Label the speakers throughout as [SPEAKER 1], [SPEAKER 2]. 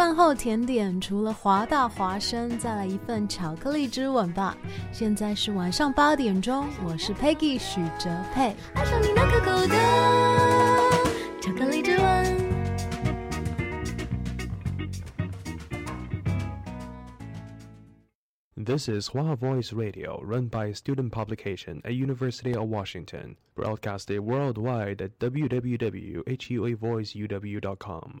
[SPEAKER 1] 饭后甜点除了华大华生，再来一份巧克力之吻吧。现在是晚上八点钟，我是 Peggy 许哲佩。爱上你那可口的巧克力之吻。
[SPEAKER 2] This is Hua Voice Radio, run by a student publication at University of Washington, broadcasted worldwide at www.huavoiceuw.com.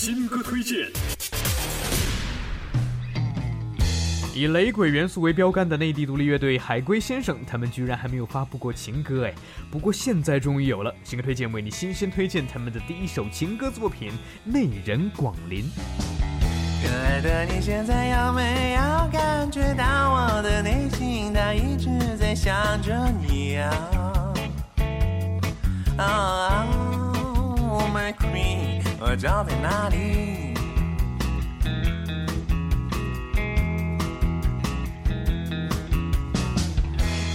[SPEAKER 3] 新歌推荐。
[SPEAKER 4] 以雷鬼元素为标杆的内地独立乐队海龟先生，他们居然还没有发布过情歌哎！不过现在终于有了新歌推荐，为你新鲜推荐他们的第一首情歌作品《内人广林》。
[SPEAKER 5] 亲爱的，你现在有没有感觉到我的内心，它一直在想着你啊？Oh my queen。我找在哪里？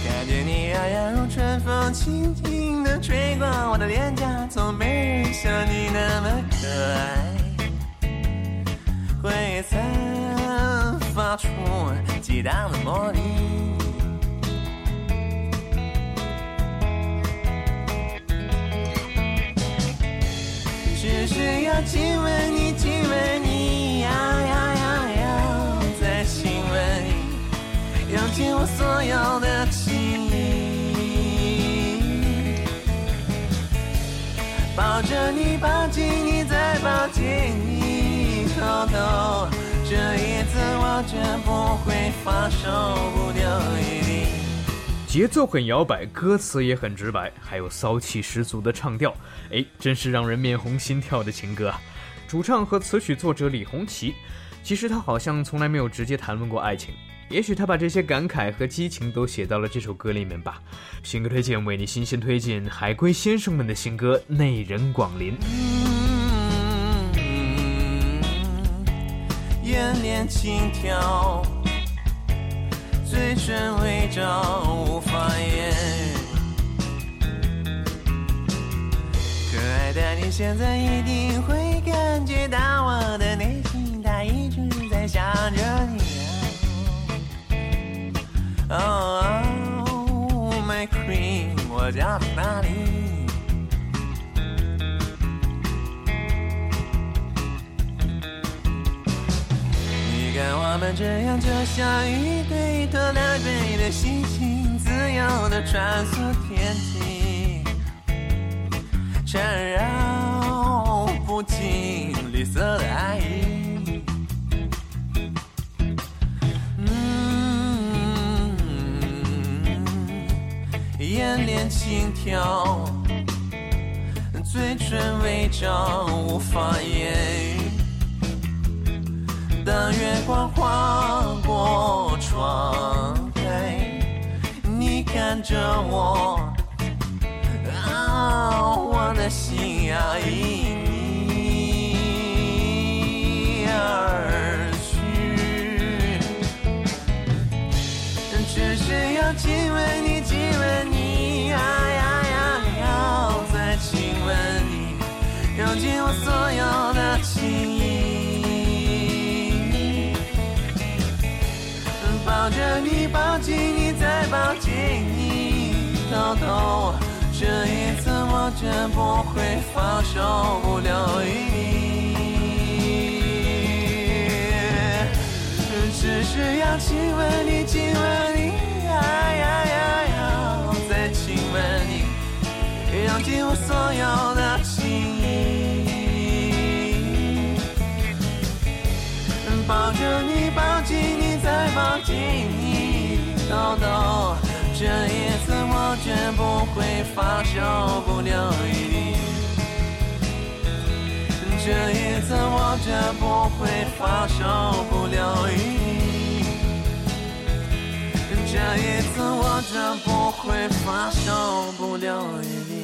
[SPEAKER 5] 感觉你摇摇如春风，轻轻地吹过我的脸颊，从没人像你那么可爱，回忆散发出激荡的魔力。只要亲吻你，亲吻你，要要要要再亲吻你，用尽我所有的情意，抱着你，抱紧你，再抱紧你，偷偷，这一次我绝不会放手，不丢一滴。
[SPEAKER 4] 节奏很摇摆，歌词也很直白，还有骚气十足的唱调，哎，真是让人面红心跳的情歌啊！主唱和词曲作者李红旗，其实他好像从来没有直接谈论过爱情，也许他把这些感慨和激情都写到了这首歌里面吧。新歌推荐为你新鲜推荐海龟先生们的新歌《内人广林》。
[SPEAKER 5] 眼帘轻挑。嘴唇微张，无法言。可爱的你，现在一定会感觉到我的内心，它一直在想着你。Oh my queen，我叫哪里？看我们这样，就像一对拖拉队的星星，自由的穿梭天际，缠绕不尽绿色的爱意。嗯，眼帘轻跳，嘴唇微张，无法言语。当月光划过窗台，你看着我，啊，我的心要因你而去，只是要亲吻你，亲吻你，啊呀呀，要再亲吻你，用尽我所有的抱着你，抱紧你，再抱紧你，偷偷，这一次我绝不会放手，不留余地。只是要亲吻你，亲吻你，呀呀呀，再亲吻你，用尽我所有的情意。抱着你，抱紧你，再抱紧你，豆豆，这一次我绝不会放手，不留余地。这一次我绝不会放手，不留余地。这一次我绝不会放手，不留余地。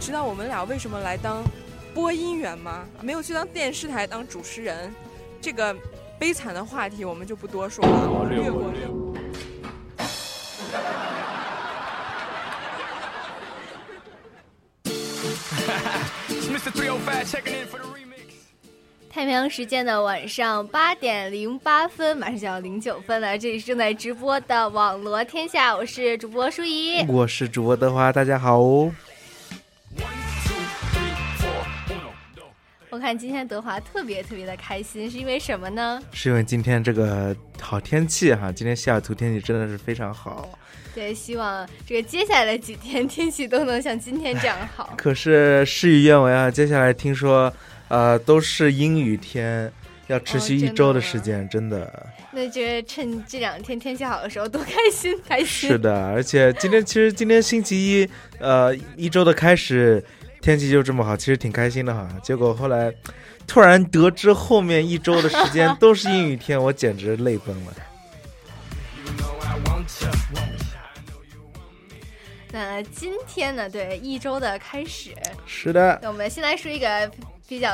[SPEAKER 6] 知道我们俩为什么来当播音员吗？没有去当电视台当主持人，这个悲惨的话题我们就不多说了，略过。
[SPEAKER 1] 太平洋时间的晚上八点零八分，马上就要零九分了。这里是正在直播的网罗天下，我是主播舒怡，
[SPEAKER 7] 我是主播德华，大家好哦。
[SPEAKER 1] 我看今天德华特别特别的开心，是因为什么呢？
[SPEAKER 7] 是因为今天这个好天气哈，今天西雅图天气真的是非常好。
[SPEAKER 1] 对，希望这个接下来的几天天气都能像今天这样好。
[SPEAKER 7] 可是事与愿违啊，接下来听说。呃，都是阴雨天，要持续一周的时间，
[SPEAKER 1] 哦、
[SPEAKER 7] 真的。
[SPEAKER 1] 那就趁这两天天气好的时候多开心开心。
[SPEAKER 7] 是的，而且今天其实今天星期一，呃，一周的开始，天气就这么好，其实挺开心的哈。结果后来突然得知后面一周的时间都是阴雨天，我简直泪崩了。
[SPEAKER 1] 那今天呢？对，一周的开始。
[SPEAKER 7] 是的。
[SPEAKER 1] 那我们先来说一个。比较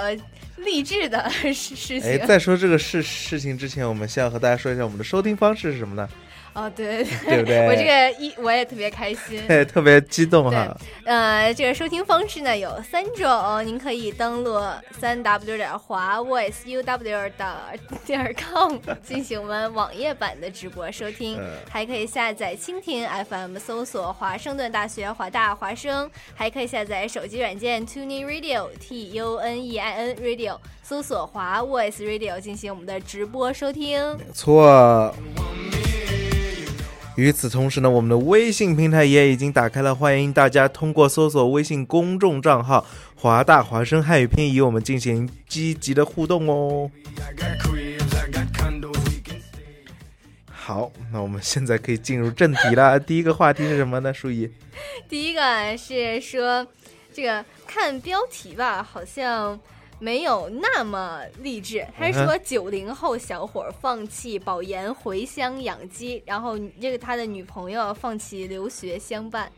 [SPEAKER 1] 励志的事事情。
[SPEAKER 7] 哎，在说这个事事情之前，我们先要和大家说一下我们的收听方式是什么呢？
[SPEAKER 8] 哦，对
[SPEAKER 7] 对不对
[SPEAKER 8] 我这个一我也特别开心。
[SPEAKER 7] 对，特别激动哈。
[SPEAKER 8] 呃，这个收听方式呢有三种，您可以登录三 w 点华 voice u w 的点 com 进行我们网页版的直播收听，
[SPEAKER 7] 嗯
[SPEAKER 8] 还可以下载蜻蜓 FM 搜索华盛顿大学华大华声，还可以下载手机软件 Tuning Radio T U N E I N Radio 搜索华 voice radio 进行我们的直播收听。
[SPEAKER 7] 错。与此同时呢，我们的微信平台也已经打开了，欢迎大家通过搜索微信公众账号“华大华声汉语拼”与我们进行积极的互动哦。好，那我们现在可以进入正题了。第一个话题是什么呢？舒怡，
[SPEAKER 8] 第一个是说，这个看标题吧，好像没有那么励志。他是说九零后小伙儿放弃保研回乡养鸡，然后这个他的女朋友放弃留学相伴。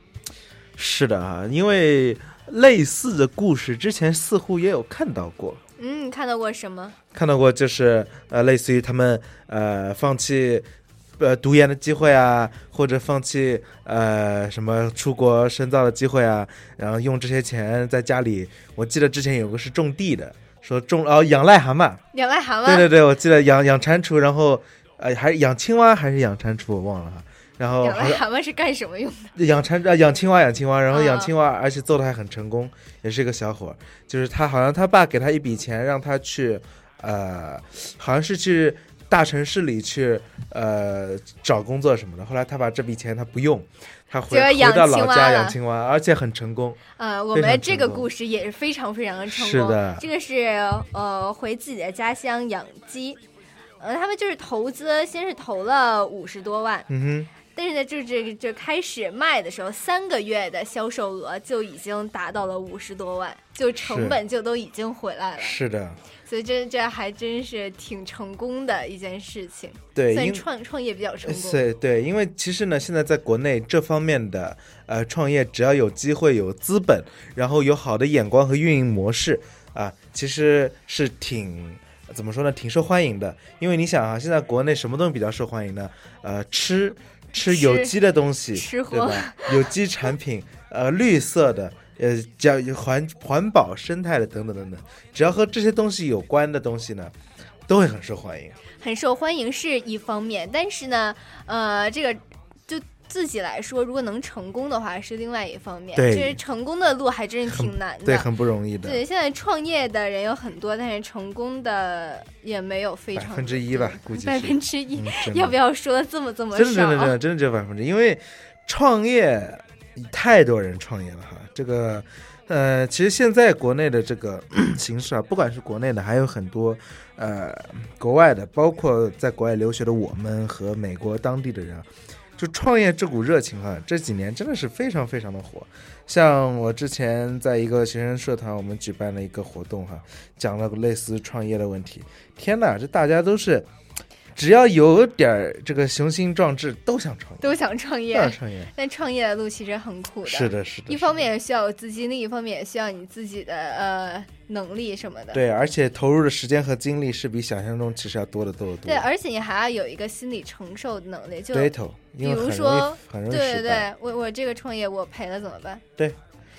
[SPEAKER 7] 是的啊，因为类似的故事之前似乎也有看到过。
[SPEAKER 8] 嗯，看到过什么？
[SPEAKER 7] 看到过，就是呃，类似于他们呃放弃呃读研的机会啊，或者放弃呃什么出国深造的机会啊，然后用这些钱在家里。我记得之前有个是种地的，说种哦养癞蛤蟆，
[SPEAKER 8] 养癞蛤蟆。
[SPEAKER 7] 对对对，我记得养养蟾蜍，然后呃还是养青蛙还是养蟾蜍，我忘了哈。然后
[SPEAKER 8] 养癞蛤蟆是干什么用的？
[SPEAKER 7] 养蟾啊，养青蛙，养青蛙，然后养
[SPEAKER 8] 啊
[SPEAKER 7] 青蛙，而且做的还很成功，也是一个小伙儿。就是他好像他爸给他一笔钱，让他去，呃，好像是去大城市里去，呃，找工作什么的。后来他把这笔钱他不用，他回回到老家养青蛙，而且很成功。
[SPEAKER 8] 呃，我们这个故事也是非常非常的成功。
[SPEAKER 7] 是的
[SPEAKER 8] 这个是呃回自己的家乡养鸡，呃，他们就是投资，先是投了五十多万，
[SPEAKER 7] 嗯
[SPEAKER 8] 但是呢，就这个就开始卖的时候，三个月的销售额就已经达到了五十多万，就成本就都已经回来了
[SPEAKER 7] 哼，。是的，
[SPEAKER 8] 所以这这还真是挺成功的一件事情，
[SPEAKER 7] 对
[SPEAKER 8] 算创创业比较成功。
[SPEAKER 7] 对对，因为其实呢，现在在国内这方面的呃创业，只要有机会、有资本，然后有好的眼光和运营模式啊，其实是挺怎么说呢，挺受欢迎的。因为你想啊，现在国内什么东西比较受欢迎呢？呃，吃吃有机的东西，对吧？有机产品，呃，绿色的。呃，叫环环保、生态的等等等等，只要和这些东西有关的东西呢，都会很受欢迎。
[SPEAKER 8] 很受欢迎是一方面，但是呢，呃，这个就自己来说，如果能成功的话是另外一方面。
[SPEAKER 7] 对
[SPEAKER 8] 就是成功的路还真是挺难的，
[SPEAKER 7] 对，很不容易的。
[SPEAKER 8] 对，现在创业的人有很多，但是成功的也没有非常
[SPEAKER 7] 百分之一吧，估计
[SPEAKER 8] 百分之一 要不要说的这么这么
[SPEAKER 7] 真的真？的真的真的只有百分之，因为创业太多人创业了哈。这个呃，其实现在国内的这个 形势啊，不管是国内的，还有很多呃国外的，包括在国外留学的我们和美国当地的人啊，就创业这股热情啊，这几年真的是非常非常的火。像我之前在一个学生社团，我们举办了一个活动哈，讲了个类似创业的问题。天哪，这大家都是只要有点儿这个雄心壮志，都想创业。
[SPEAKER 8] 都想创业，
[SPEAKER 7] 都想创业
[SPEAKER 8] 但创业的路其实很苦的。
[SPEAKER 7] 是的是的
[SPEAKER 8] 一方面也需要有资金，另一方面也需要你自己的呃能力什么的。
[SPEAKER 7] 对，而且投入的时间和精力是比想象中其实要多得多得多。
[SPEAKER 8] 对，而且你还要有一个心理承受能力，就
[SPEAKER 7] 对头
[SPEAKER 8] 比如说，对对对，我我这个创业我赔了怎么办？
[SPEAKER 7] 对，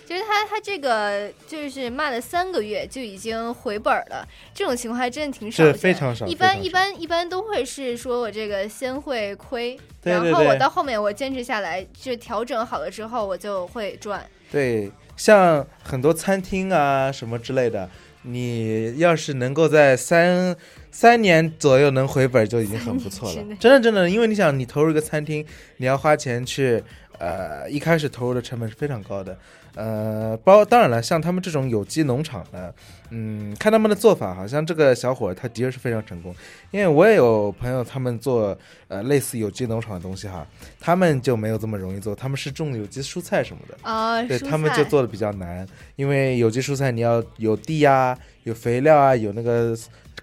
[SPEAKER 8] 就是他他这个就是卖了三个月就已经回本儿了，这种情况还真的挺少
[SPEAKER 7] 非常少
[SPEAKER 8] 一般一般一般都会是说我这个先会亏，
[SPEAKER 7] 对对
[SPEAKER 8] 然后我到后面我坚持下来，就调整好了之后我就会赚。
[SPEAKER 7] 对，像很多餐厅啊什么之类的，你要是能够在三三年左右能回本，就已经很不错了。真的真的，因为你想，你投入一个餐厅，你要花钱去，呃，一开始投入的成本是非常高的。呃，包当然了，像他们这种有机农场的，嗯，看他们的做法，好像这个小伙儿他的确是非常成功。因为我也有朋友，他们做呃类似有机农场的东西哈，他们就没有这么容易做，他们是种有机蔬菜什么的。
[SPEAKER 8] 啊蔬
[SPEAKER 7] 对他们就做的比较难，因为有机蔬菜你要有地呀、有肥料啊，有那个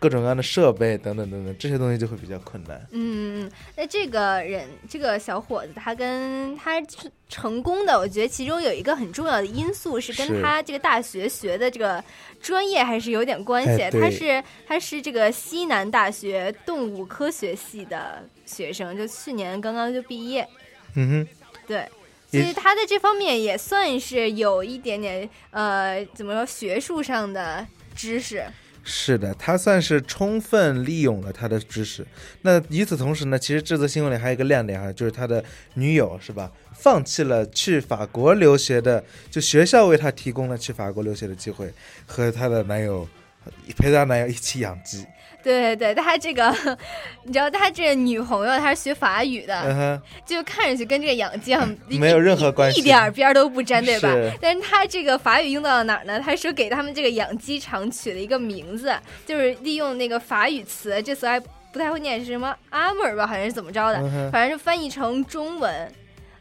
[SPEAKER 7] 各各种各样的设备等等等等，这些东西就会比较困难。
[SPEAKER 8] 嗯，那这个人，这个小伙子，他跟他成功的，我觉得其中有一个很重要的因素是跟他这个大学学的这个专业还是有点关系。他是他是这个西南大学动物科学系的学生，就去年刚刚就毕业。
[SPEAKER 7] 嗯哼，
[SPEAKER 8] 对。其实他在这方面也算是有一点点呃，怎么说学术上的知识。
[SPEAKER 7] 是的，他算是充分利用了他的知识。那与此同时呢，其实这则新闻里还有一个亮点哈，就是他的女友是吧，放弃了去法国留学的，就学校为他提供了去法国留学的机会，和他的男友陪他男友一起养鸡。
[SPEAKER 8] 对对对，他这个，你知道，他这女朋友她是学法语的，就看上去跟这个养鸡
[SPEAKER 7] 没有任何关系，
[SPEAKER 8] 一点边都不沾，对吧？但是他这个法语用到了哪儿呢？他说给他们这个养鸡场取了一个名字，就是利用那个法语词，这词还不太会念，是什么阿姆尔吧？好像是怎么着的，反正是翻译成中文。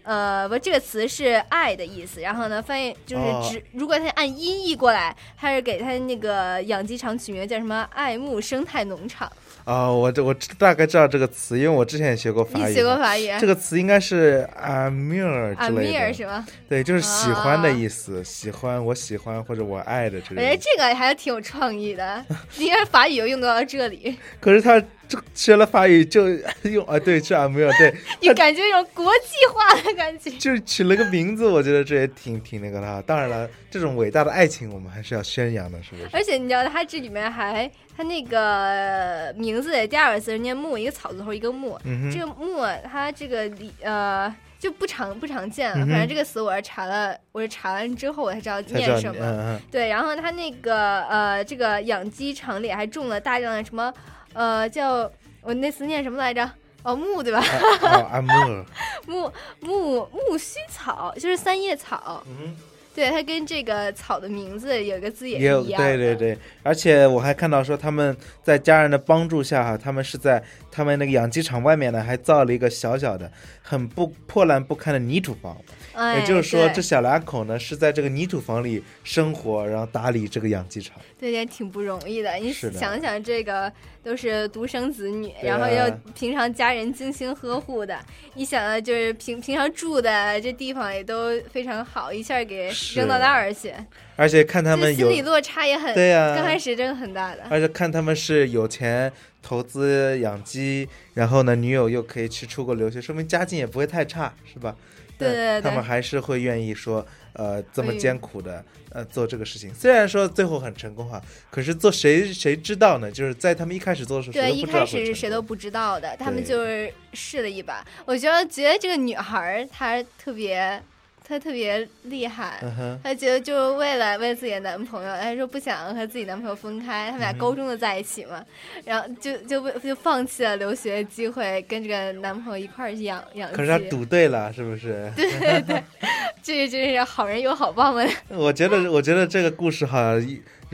[SPEAKER 8] 呃，不，这个词是“爱”的意思。然后呢，翻译就是指，如果他按音译过来，他是给他那个养鸡场取名叫什么“爱慕生态农场”。
[SPEAKER 7] 哦，我这我大概知道这个词，因为我之前也学过法语。
[SPEAKER 8] 你学过法语？
[SPEAKER 7] 这个词应该是 “amir” 之类
[SPEAKER 8] 的。是吗？
[SPEAKER 7] 对，就是喜欢的意思，喜欢，我喜欢或者我爱的这个。
[SPEAKER 8] 我觉得这个还是挺有创意的，应该法语又用到了这里。
[SPEAKER 7] 可是他。这学了法语就用啊，对，是啊，没有对，
[SPEAKER 8] 你感觉有国际化的感觉，
[SPEAKER 7] 就是取了个名字，我觉得这也挺挺那个的。当然了，这种伟大的爱情我们还是要宣扬的，是不是？
[SPEAKER 8] 而且你知道，它这里面还，它那个名字的第二个字念木，一个草字头一个木，这个木它这个里呃就不常不常见了。反正这个词我是查了，我是查完之后我才知道念什么。对，然后它那个呃这个养鸡场里还种了大量的什么。呃，叫我那词念什么来着？哦，木对吧？
[SPEAKER 7] 啊木
[SPEAKER 8] 木木木须草，就是三叶草。
[SPEAKER 7] 嗯，
[SPEAKER 8] 对，它跟这个草的名字有个字也
[SPEAKER 7] 是
[SPEAKER 8] 一样
[SPEAKER 7] 对对对，而且我还看到说他们在家人的帮助下哈，他们是在他们那个养鸡场外面呢，还造了一个小小的、很不破烂不堪的泥土房。也就是说，这小两口呢是在这个泥土房里生活，然后打理这个养鸡场。
[SPEAKER 8] 对，也挺不容易的。你想想，这个都是独生子女，然后要平常家人精心呵护的。你想啊，就是平平常住的这地方也都非常好，一下给扔到那儿去。
[SPEAKER 7] 而且看他们
[SPEAKER 8] 心理落差也很
[SPEAKER 7] 对呀，
[SPEAKER 8] 刚开始真的很大的。
[SPEAKER 7] 而且看他们是有钱投资养鸡，然后呢，女友又可以去出国留学，说明家境也不会太差，是吧？
[SPEAKER 8] 对对对，
[SPEAKER 7] 他们还是会愿意说，呃，这么艰苦的，呃，做这个事情。虽然说最后很成功哈，可是做谁谁知道呢？就是在他们一开始做的时候，
[SPEAKER 8] 对，一开始是谁都不知道的，他们就是试了一把。我觉得，觉得这个女孩她特别。她特别厉害，她觉得就为了为自己的男朋友，她说不想和自己男朋友分开，他们俩高中的在一起嘛，然后就就为就放弃了留学机会，跟这个男朋友一块儿去养养
[SPEAKER 7] 可是她赌对了，是不是？
[SPEAKER 8] 对对对，这个真是好人有好报嘛。
[SPEAKER 7] 我觉得，我觉得这个故事哈，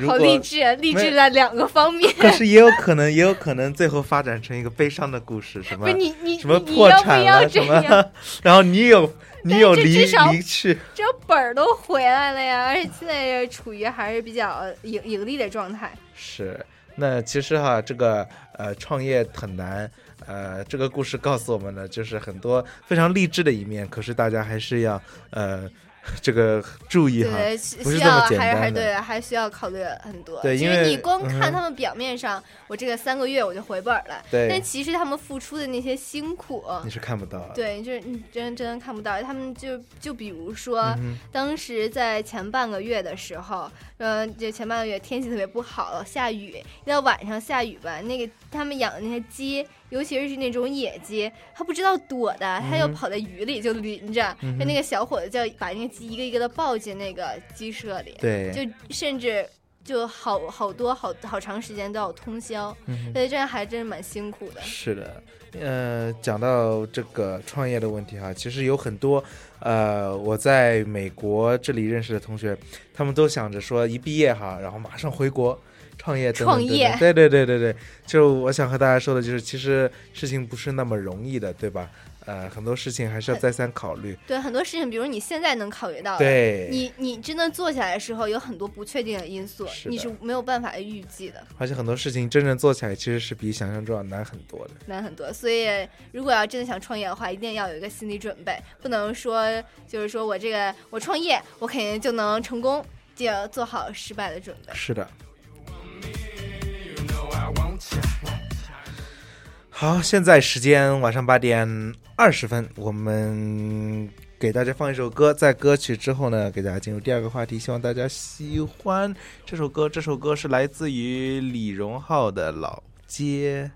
[SPEAKER 8] 好励志，励志在两个方面。
[SPEAKER 7] 可是也有可能，也有可能最后发展成一个悲伤的故事，什么？
[SPEAKER 8] 你你
[SPEAKER 7] 什么破产了什么？然后你有。你有离离去，
[SPEAKER 8] 这本儿都回来了呀，而且现在处于还是比较盈盈利的状态。
[SPEAKER 7] 是，那其实哈，这个呃创业很难，呃，这个故事告诉我们的就是很多非常励志的一面，可是大家还是要呃。这个注意哈，不是这么简单
[SPEAKER 8] 的，对，还需要考虑很多。
[SPEAKER 7] 对，
[SPEAKER 8] 因为你光看他们表面上，我这个三个月我就回本了，
[SPEAKER 7] 对，
[SPEAKER 8] 但其实他们付出的那些辛苦，
[SPEAKER 7] 你是看不到。
[SPEAKER 8] 对，就是你真真看不到。他们就就比如说，当时在前半个月的时候，嗯，这前半个月天气特别不好，下雨，一到晚上下雨吧，那个他们养的那些鸡。尤其是那种野鸡，它不知道躲的，它就跑在雨里就淋着。就那个小伙子就要把那个鸡一个一个的抱进那个鸡舍里，
[SPEAKER 7] 对，
[SPEAKER 8] 就甚至就好好多好好长时间都要通宵，所以这样还真是蛮辛苦的。
[SPEAKER 7] 是的，呃，讲到这个创业的问题哈，其实有很多呃，我在美国这里认识的同学，他们都想着说一毕业哈，然后马上回国。创业，
[SPEAKER 8] 创业，
[SPEAKER 7] 对对对对对，就我想和大家说的就是，其实事情不是那么容易的，对吧？呃，很多事情还是要再三考虑。
[SPEAKER 8] 对很多事情，比如你现在能考虑到的，
[SPEAKER 7] 对
[SPEAKER 8] 你你真的做起来的时候，有很多不确定的因素，
[SPEAKER 7] 是
[SPEAKER 8] 你是没有办法预计的，
[SPEAKER 7] 而且很多事情真正做起来，其实是比想象中要难很多的。
[SPEAKER 8] 难很多。所以，如果要真的想创业的话，一定要有一个心理准备，不能说就是说我这个我创业，我肯定就能成功，就要做好失败的准备。
[SPEAKER 7] 是的。好，现在时间晚上八点二十分，我们给大家放一首歌，在歌曲之后呢，给大家进入第二个话题，希望大家喜欢这首歌。这首歌是来自于李荣浩的《老街》。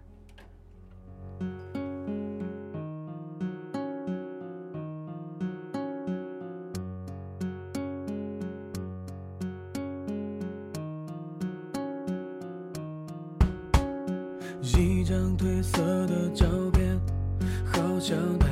[SPEAKER 9] 好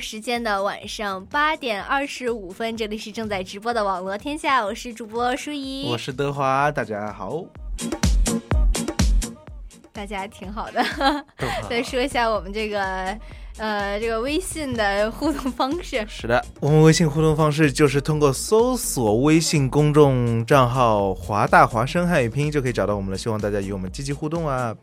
[SPEAKER 10] 时间
[SPEAKER 8] 的晚上八点二十五分，这里是正在直播的网络天下，我是主播舒怡，
[SPEAKER 7] 我是德华，大家好。
[SPEAKER 8] 大家挺好的。再 说一下我们这个呃这个微信的互动方式。
[SPEAKER 7] 是的，我们微信互动方式就是通过搜索微信公众账号“华大华声汉语拼音”就可以找到我们了。希望大家与我们积极互动啊！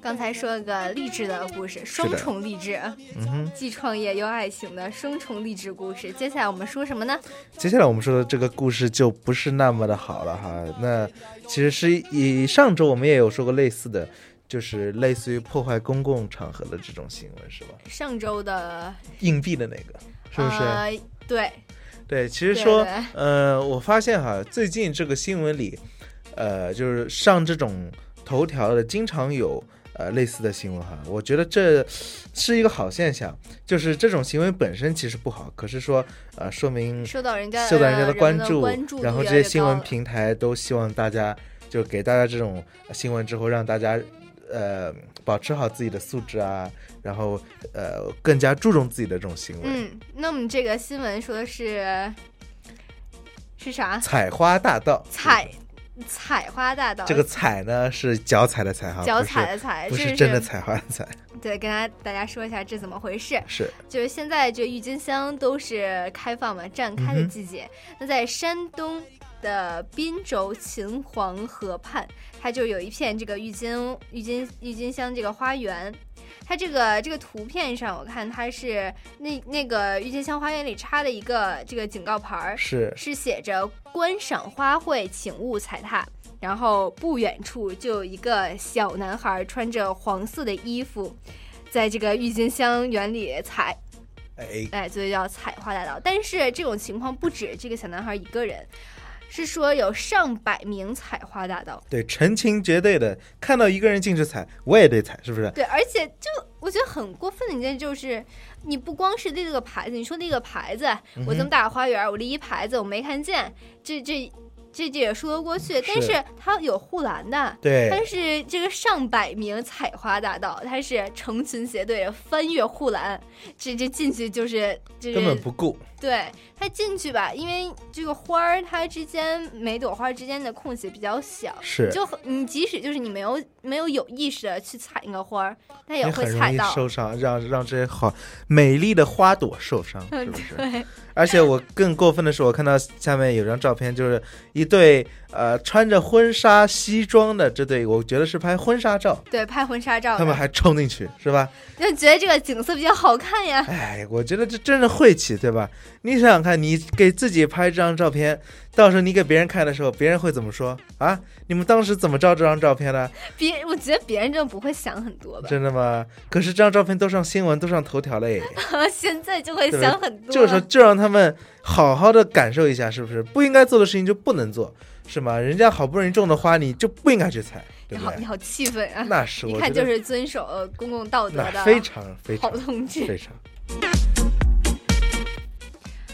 [SPEAKER 8] 刚才说了个励志的故事，双重励志，
[SPEAKER 7] 嗯哼，
[SPEAKER 8] 既创业又爱情的双重励志故事。接下来我们说什么呢？
[SPEAKER 7] 接下来我们说的这个故事就不是那么的好了哈。那其实是以上周我们也有说过类似的，就是类似于破坏公共场合的这种新闻，是吧？
[SPEAKER 8] 上周的
[SPEAKER 7] 硬币的那个，是不是？
[SPEAKER 8] 呃、对。
[SPEAKER 7] 对，其实说，
[SPEAKER 8] 对对
[SPEAKER 7] 呃，我发现哈，最近这个新闻里，呃，就是上这种头条的，经常有呃类似的新闻哈。我觉得这是一个好现象，就是这种行为本身其实不好，可是说，呃，说明
[SPEAKER 8] 受到人家
[SPEAKER 7] 受到人家的关
[SPEAKER 8] 注，
[SPEAKER 7] 注然后这些新闻平台都希望大家就给大家这种新闻之后，让大家呃保持好自己的素质啊。然后，呃，更加注重自己的这种行为。
[SPEAKER 8] 嗯，那么这个新闻说的是是啥？
[SPEAKER 7] 采花大盗。
[SPEAKER 8] 采采花大盗。
[SPEAKER 7] 这个采呢是脚踩的踩哈，
[SPEAKER 8] 脚踩的踩，
[SPEAKER 7] 不是真的采花的采。
[SPEAKER 8] 对，跟大家大家说一下这怎么回事。
[SPEAKER 7] 是，
[SPEAKER 8] 就是现在这郁金香都是开放嘛，绽开的季节。
[SPEAKER 7] 嗯、
[SPEAKER 8] 那在山东的滨州秦皇河畔，它就有一片这个郁金郁金郁金香这个花园。它这个这个图片上，我看它是那那个郁金香花园里插了一个这个警告牌儿，
[SPEAKER 7] 是
[SPEAKER 8] 是写着“观赏花卉，请勿踩踏”。然后不远处就有一个小男孩穿着黄色的衣服，在这个郁金香园里踩，
[SPEAKER 7] 哎
[SPEAKER 8] 哎，所以叫采花大盗。但是这种情况不止这个小男孩一个人。是说有上百名采花大盗，
[SPEAKER 7] 对，成群结队的，看到一个人进去采，我也得采，是不是？
[SPEAKER 8] 对，而且就我觉得很过分的一件就是，你不光是立了个牌子，你说那个牌子，
[SPEAKER 7] 嗯、
[SPEAKER 8] 我这么大个花园，我立一牌子，我没看见，这这。这这也说得过去，但是它有护栏的，
[SPEAKER 7] 对，
[SPEAKER 8] 但是这个上百名采花大盗，他是成群结队的翻越护栏，这这进去就是就是
[SPEAKER 7] 根本不够，
[SPEAKER 8] 对他进去吧，因为这个花儿它之间每朵花之间的空隙比较小，
[SPEAKER 7] 是
[SPEAKER 8] 就你即使就是你没有没有有意识的去踩那个花儿，它也会踩到
[SPEAKER 7] 受伤，让让这些好美丽的花朵受伤，是不是？
[SPEAKER 8] 对。
[SPEAKER 7] 而且我更过分的是，我看到下面有张照片，就是一对呃穿着婚纱西装的这对，我觉得是拍婚纱照。
[SPEAKER 8] 对，拍婚纱照。
[SPEAKER 7] 他们还冲进去，是吧？
[SPEAKER 8] 就觉得这个景色比较好看呀。
[SPEAKER 7] 哎，我觉得这真是晦气，对吧？你想想看，你给自己拍这张照片，到时候你给别人看的时候，别人会怎么说啊？你们当时怎么照这张照片的？
[SPEAKER 8] 别，我觉得别人真的不会想很多吧？
[SPEAKER 7] 真的吗？可是这张照片都上新闻，都上头条了耶。
[SPEAKER 8] 现在就会想很多。
[SPEAKER 7] 就是说，就让他们好好的感受一下，是不是？不应该做的事情就不能做，是吗？人家好不容易种的花，你就不应该去采，对
[SPEAKER 8] 你好，你好气愤啊！
[SPEAKER 7] 那是，
[SPEAKER 8] 一看就是遵守公共道德的，
[SPEAKER 7] 非常非常
[SPEAKER 8] 好同志，
[SPEAKER 7] 非常。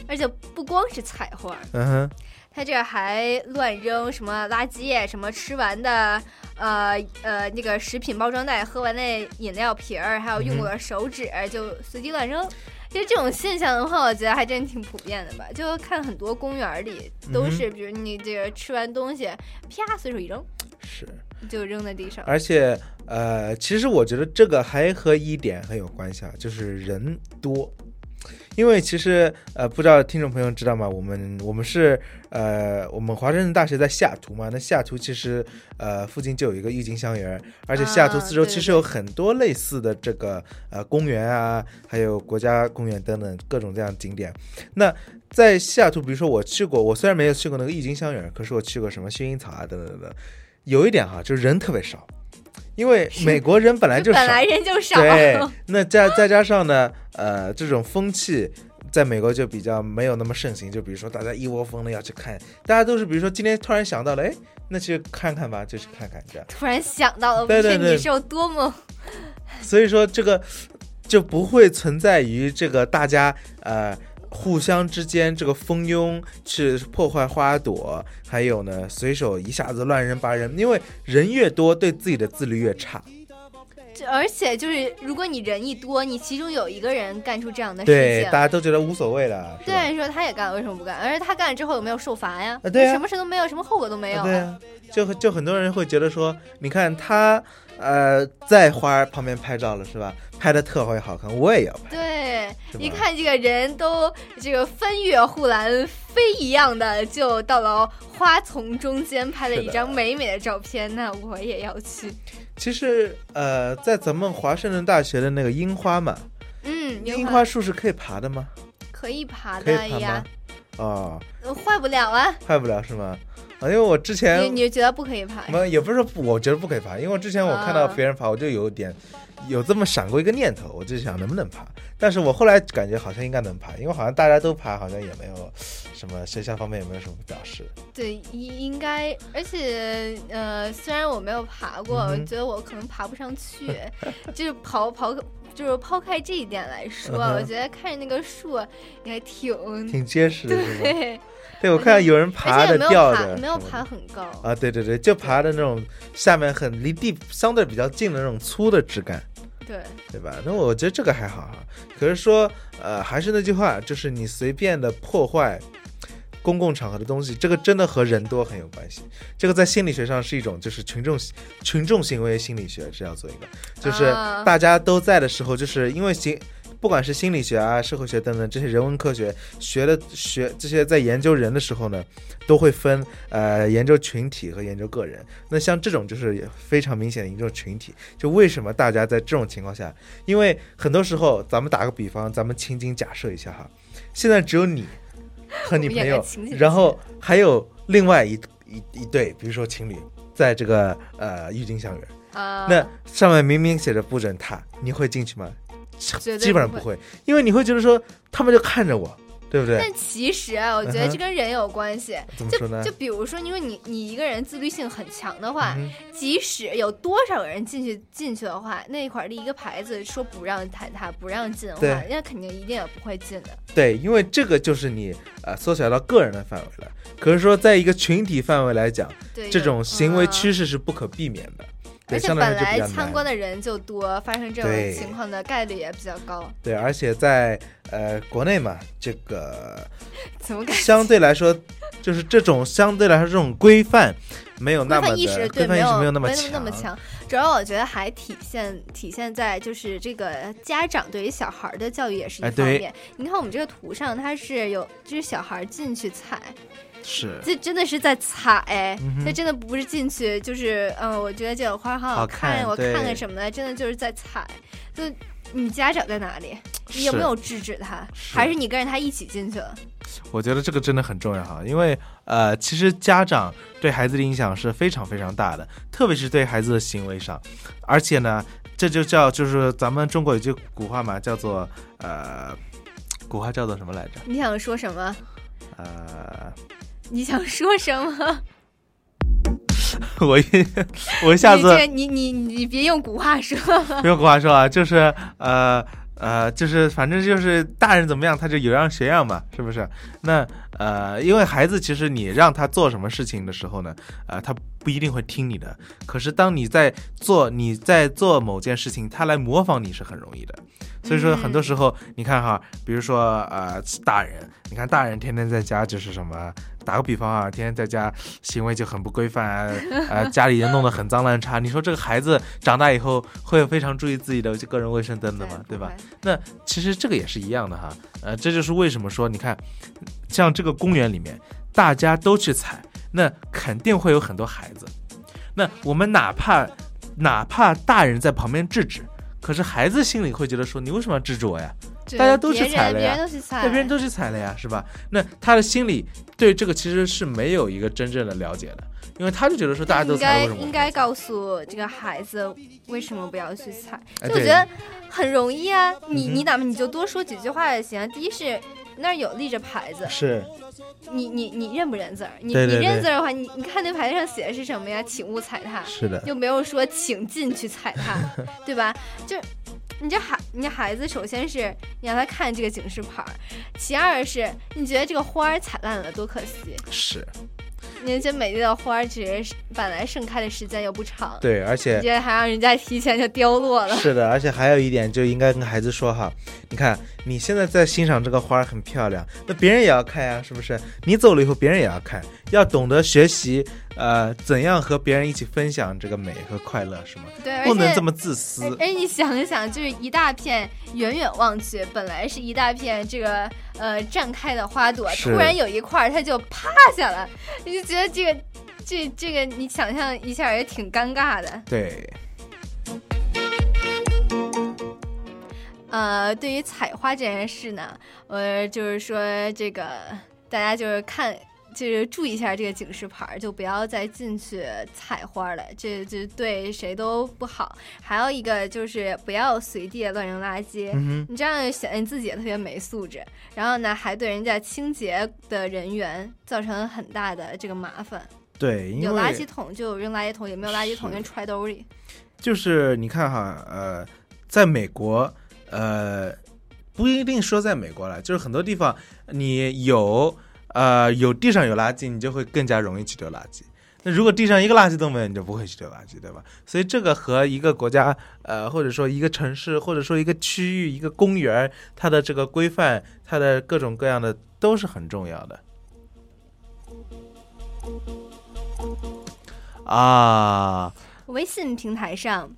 [SPEAKER 8] 而且不光是采花，
[SPEAKER 7] 嗯哼，
[SPEAKER 8] 他这还乱扔什么垃圾，什么吃完的，呃呃那个食品包装袋、喝完的饮料瓶儿，还有用过的手纸，就随机乱扔。其实这种现象的话，我觉得还真挺普遍的吧。就看很多公园里都是，比如你这个吃完东西，啪随手一扔，
[SPEAKER 7] 是
[SPEAKER 8] 就扔在地上。
[SPEAKER 7] 而且呃，其实我觉得这个还和一点很有关系啊，就是人多。因为其实呃，不知道听众朋友知道吗？我们我们是呃，我们华盛顿大学在西雅图嘛。那西雅图其实呃，附近就有一个郁金香园，而且西雅图四周其实有很多类似的这个呃公园啊，还有国家公园等等各种这样景点。那在西雅图，比如说我去过，我虽然没有去过那个郁金香园，可是我去过什么薰衣草啊等等等等。有一点哈，就是人特别少。因为美国人本来就
[SPEAKER 8] 本来人就少，
[SPEAKER 7] 对，那再再加上呢，呃，这种风气在美国就比较没有那么盛行。就比如说大家一窝蜂的要去看，大家都是比如说今天突然想到了，哎，那去看看吧，就去看看这样。
[SPEAKER 8] 突然想到了，
[SPEAKER 7] 对对对，
[SPEAKER 8] 你是有多么？
[SPEAKER 7] 所以说这个就不会存在于这个大家呃。互相之间这个蜂拥去破坏花朵，还有呢，随手一下子乱扔八人，因为人越多，对自己的自律越差。
[SPEAKER 8] 而且就是，如果你人一多，你其中有一个人干出这样的
[SPEAKER 7] 事情，对，大家都觉得无所谓了。
[SPEAKER 8] 对，说他也干了，为什么不干？而且他干了之后有没有受罚呀？
[SPEAKER 7] 对，
[SPEAKER 8] 什么事都没有，什么后果都没有。
[SPEAKER 7] 对啊，就就很多人会觉得说，你看他。呃，在花旁边拍照了是吧？拍的特别好看，我也要拍。
[SPEAKER 8] 对，一看这个人都这个翻越护栏飞一样的，就到了花丛中间拍了一张美美的照片，那我也要去。
[SPEAKER 7] 其实，呃，在咱们华盛顿大学的那个樱花嘛，
[SPEAKER 8] 嗯，
[SPEAKER 7] 樱花树是可以爬的吗？
[SPEAKER 8] 可以爬的呀。
[SPEAKER 7] 啊，
[SPEAKER 8] 坏不了啊。
[SPEAKER 7] 坏不了是吗？啊，因为我之前
[SPEAKER 8] 你你觉得不可以爬？
[SPEAKER 7] 没，也不是说我觉得不可以爬，因为之前我看到别人爬，我就有点有这么闪过一个念头，我就想能不能爬。但是我后来感觉好像应该能爬，因为好像大家都爬，好像也没有什么学校方面也没有什么表示。
[SPEAKER 8] 对，应应该，而且呃，虽然我没有爬过，我觉得我可能爬不上去。就是刨刨，就是抛开这一点来说，我觉得看着那个树也挺
[SPEAKER 7] 挺结实的，
[SPEAKER 8] 对。
[SPEAKER 7] 对，我看到有人爬的、吊的，
[SPEAKER 8] 没有爬很高
[SPEAKER 7] 啊。对对对，就爬的那种下面很离地相对比较近的那种粗的枝干，
[SPEAKER 8] 对
[SPEAKER 7] 对吧？那我觉得这个还好哈。可是说，呃，还是那句话，就是你随便的破坏公共场合的东西，这个真的和人多很有关系。这个在心理学上是一种，就是群众群众行为心理学是要做一个，就是大家都在的时候，就是因为行。不管是心理学啊、社会学等等这些人文科学学的学这些，在研究人的时候呢，都会分呃研究群体和研究个人。那像这种就是非常明显的一种群体。就为什么大家在这种情况下？因为很多时候，咱们打个比方，咱们情景假设一下哈，现在只有你和你朋友，然后还有另外一一一对，比如说情侣，在这个呃郁金香园
[SPEAKER 8] 啊，
[SPEAKER 7] 那上面明明写着不准踏，你会进去吗？基本上不会，因为你会觉得说他们就看着我，对不对？
[SPEAKER 8] 但其实啊，我觉得这跟人有关系。
[SPEAKER 7] 怎么说呢？
[SPEAKER 8] 就比如说，因为你你一个人自律性很强的话，即使有多少个人进去进去的话，那一块立一个牌子说不让踩踏、不让进的话，人家肯定一定也不会进的。
[SPEAKER 7] 对，因为这个就是你呃缩小到个人的范围了。可是说，在一个群体范围来讲，这种行为趋势是不可避免的。
[SPEAKER 8] 而且本来参观的人就多，发生这种情况的概率也比较高。
[SPEAKER 7] 对，而且在呃国内嘛，这个
[SPEAKER 8] 怎么
[SPEAKER 7] 相对来说，就是这种相对来说这种规范没有那么
[SPEAKER 8] 意识，
[SPEAKER 7] 规范意识没有那
[SPEAKER 8] 么
[SPEAKER 7] 强。
[SPEAKER 8] 那么强，主要我觉得还体现体现在就是这个家长对于小孩的教育也是一方面。你看我们这个图上，它是有就是小孩进去踩。
[SPEAKER 7] 是，
[SPEAKER 8] 这真的是在踩，这真的不是进去，就是嗯，我觉得这个花好
[SPEAKER 7] 好
[SPEAKER 8] 看，我
[SPEAKER 7] 看
[SPEAKER 8] 看什么的，真的就是在踩。就你家长在哪里？你有没有制止他？还是你跟着他一起进去了？
[SPEAKER 7] 我觉得这个真的很重要哈，因为呃，其实家长对孩子的影响是非常非常大的，特别是对孩子的行为上。而且呢，这就叫就是咱们中国有句古话嘛，叫做呃，古话叫做什么来着？
[SPEAKER 8] 你想说什么？
[SPEAKER 7] 呃。
[SPEAKER 8] 你想说什么？
[SPEAKER 7] 我一我一下子，
[SPEAKER 8] 你你你别用古话说，
[SPEAKER 7] 不用古话说啊，就是呃呃，就是反正就是大人怎么样，他就有样学样嘛，是不是？那呃，因为孩子其实你让他做什么事情的时候呢，呃，他不一定会听你的。可是当你在做你在做某件事情，他来模仿你是很容易的。所以说很多时候你看哈，比如说呃大人，你看大人天天在家就是什么，打个比方啊，天天在家行为就很不规范啊，呃家里也弄得很脏乱差。你说这个孩子长大以后会非常注意自己的个人卫生等等嘛，对吧？那其实这个也是一样的哈，呃，这就是为什么说你看，像这个公园里面大家都去踩，那肯定会有很多孩子。那我们哪怕哪怕大人在旁边制止。可是孩子心里会觉得说，你为什么要制止我呀？大家都去踩了呀，对，别人都去踩了呀，是吧？那他的心里对这个其实是没有一个真正的了解的，因为他就觉得说大家都踩，
[SPEAKER 8] 应该应该告诉这个孩子为什么不要去踩。就我觉得很容易啊，你你哪怕你就多说几句话也行。第一是那儿有立着牌子，
[SPEAKER 7] 是。
[SPEAKER 8] 你你你认不认字儿？你你认字儿的话，你你看那牌子上写的是什么呀？请勿踩踏。
[SPEAKER 7] 是的，
[SPEAKER 8] 又没有说请进去踩踏，对吧？就你这孩，你这孩子首先是你让他看这个警示牌，其二是你觉得这个花儿踩烂了多可惜。
[SPEAKER 7] 是。
[SPEAKER 8] 那些美丽的花，其实本来盛开的时间又不长，
[SPEAKER 7] 对，而且
[SPEAKER 8] 你还让人家提前就凋落了。
[SPEAKER 7] 是的，而且还有一点，就应该跟孩子说哈，你看你现在在欣赏这个花很漂亮，那别人也要看呀，是不是？你走了以后，别人也要看，要懂得学习。呃，怎样和别人一起分享这个美和快乐，是吗？
[SPEAKER 8] 对，
[SPEAKER 7] 不能这么自私。
[SPEAKER 8] 哎，你想一想，就是一大片，远远望去，本来是一大片这个呃绽开的花朵，突然有一块它就趴下了，你就觉得这个这这个，你想象一下也挺尴尬的。
[SPEAKER 7] 对。
[SPEAKER 8] 呃，对于采花这件事呢，我就是说这个大家就是看。就是注意一下这个警示牌，就不要再进去采花了，这这对谁都不好。还有一个就是不要随地乱扔垃圾，你这样显得你自己也特别没素质。然后呢，还对人家清洁的人员造成很大的这个麻烦。
[SPEAKER 7] 对，
[SPEAKER 8] 有垃圾桶就扔垃圾桶，有没有垃圾桶就揣兜里。
[SPEAKER 7] 就是你看哈，呃，在美国，呃，不一定说在美国了，就是很多地方你有。呃，有地上有垃圾，你就会更加容易去丢垃圾。那如果地上一个垃圾都没有，你就不会去丢垃圾，对吧？所以这个和一个国家，呃，或者说一个城市，或者说一个区域、一个公园，它的这个规范，它的各种各样的都是很重要的。啊，
[SPEAKER 8] 微信平台上，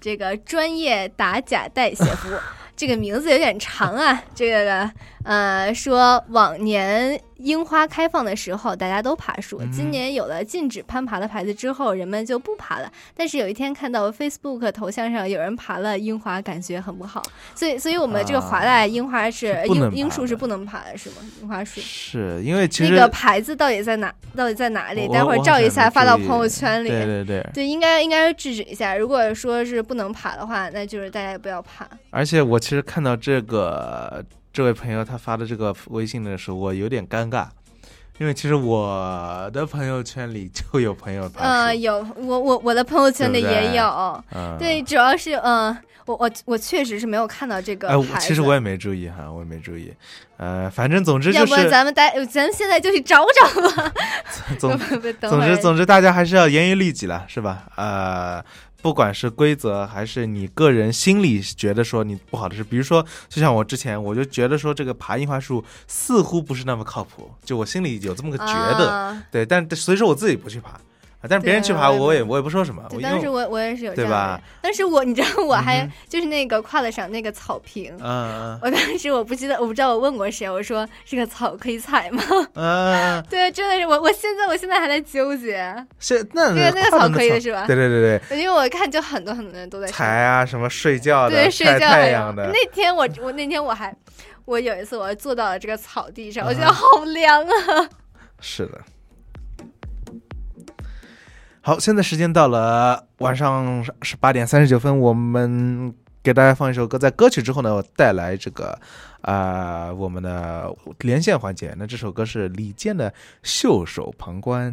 [SPEAKER 8] 这个专业打假代写服务。这个名字有点长啊，这个呃，说往年。樱花开放的时候，大家都爬树。今年有了禁止攀爬的牌子之后，人们就不爬了。但是有一天看到 Facebook 头像上有人爬了樱花，感觉很不好。所以，所以我们这个华大樱花是樱樱树是不能爬的，是吗？樱花树
[SPEAKER 7] 是因为其实
[SPEAKER 8] 那个牌子到底在哪？到底在哪里？待会儿照一下发到朋友圈里。
[SPEAKER 7] 对对对，
[SPEAKER 8] 对，应该应该制止一下。如果说是不能爬的话，那就是大家也不要爬。
[SPEAKER 7] 而且我其实看到这个。这位朋友他发的这个微信的时候，我有点尴尬，因为其实我的朋友圈里就有朋友
[SPEAKER 8] 呃，有我我我的朋友圈里也有，对，主要是嗯，我我我确实是没有看到这个
[SPEAKER 7] 哎，其实我也没注意哈，我也没注意，呃，反正总之就是，要
[SPEAKER 8] 不咱们待，咱们现在就去找找吧。
[SPEAKER 7] 总 总之总之，大家还是要严于律己了，是吧？呃。不管是规则还是你个人心里觉得说你不好的事，比如说，就像我之前我就觉得说这个爬樱花树似乎不是那么靠谱，就我心里有这么个觉得，对，但所以说我自己不去爬。但是别人去爬，我也我也不说什么。
[SPEAKER 8] 当时我我也是有
[SPEAKER 7] 对吧？
[SPEAKER 8] 但是我你知道我还就是那个跨了上那个草坪。
[SPEAKER 7] 嗯
[SPEAKER 8] 我当时我不记得我不知道我问过谁，我说这个草可以踩吗？
[SPEAKER 7] 嗯。
[SPEAKER 8] 对，真的是我我现在我现在还在纠结。
[SPEAKER 7] 是那
[SPEAKER 8] 那个那个草可以的是吧？
[SPEAKER 7] 对对对对。
[SPEAKER 8] 因为我看就很多很多人都在
[SPEAKER 7] 踩啊，什么睡觉的、
[SPEAKER 8] 对睡觉
[SPEAKER 7] 太阳的。
[SPEAKER 8] 那天我我那天我还我有一次我坐到了这个草地上，我觉得好凉啊。
[SPEAKER 7] 是的。好，现在时间到了晚上十八点三十九分，我们给大家放一首歌。在歌曲之后呢，我带来这个啊我们的连线环节。那这首歌是李健的《袖手旁观》。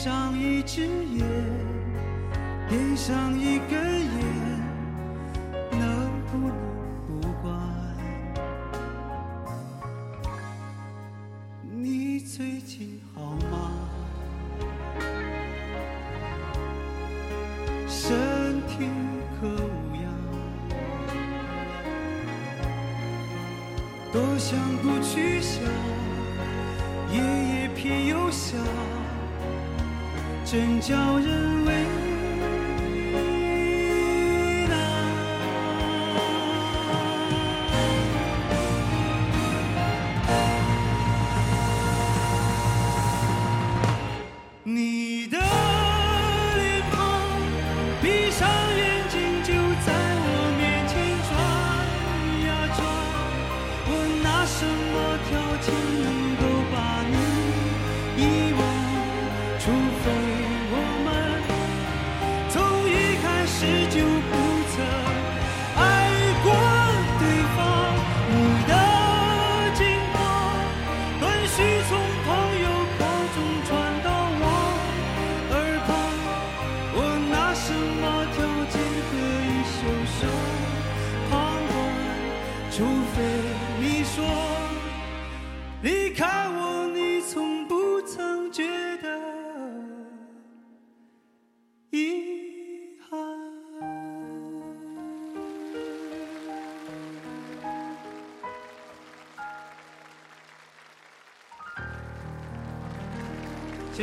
[SPEAKER 10] 上一只眼点上一根烟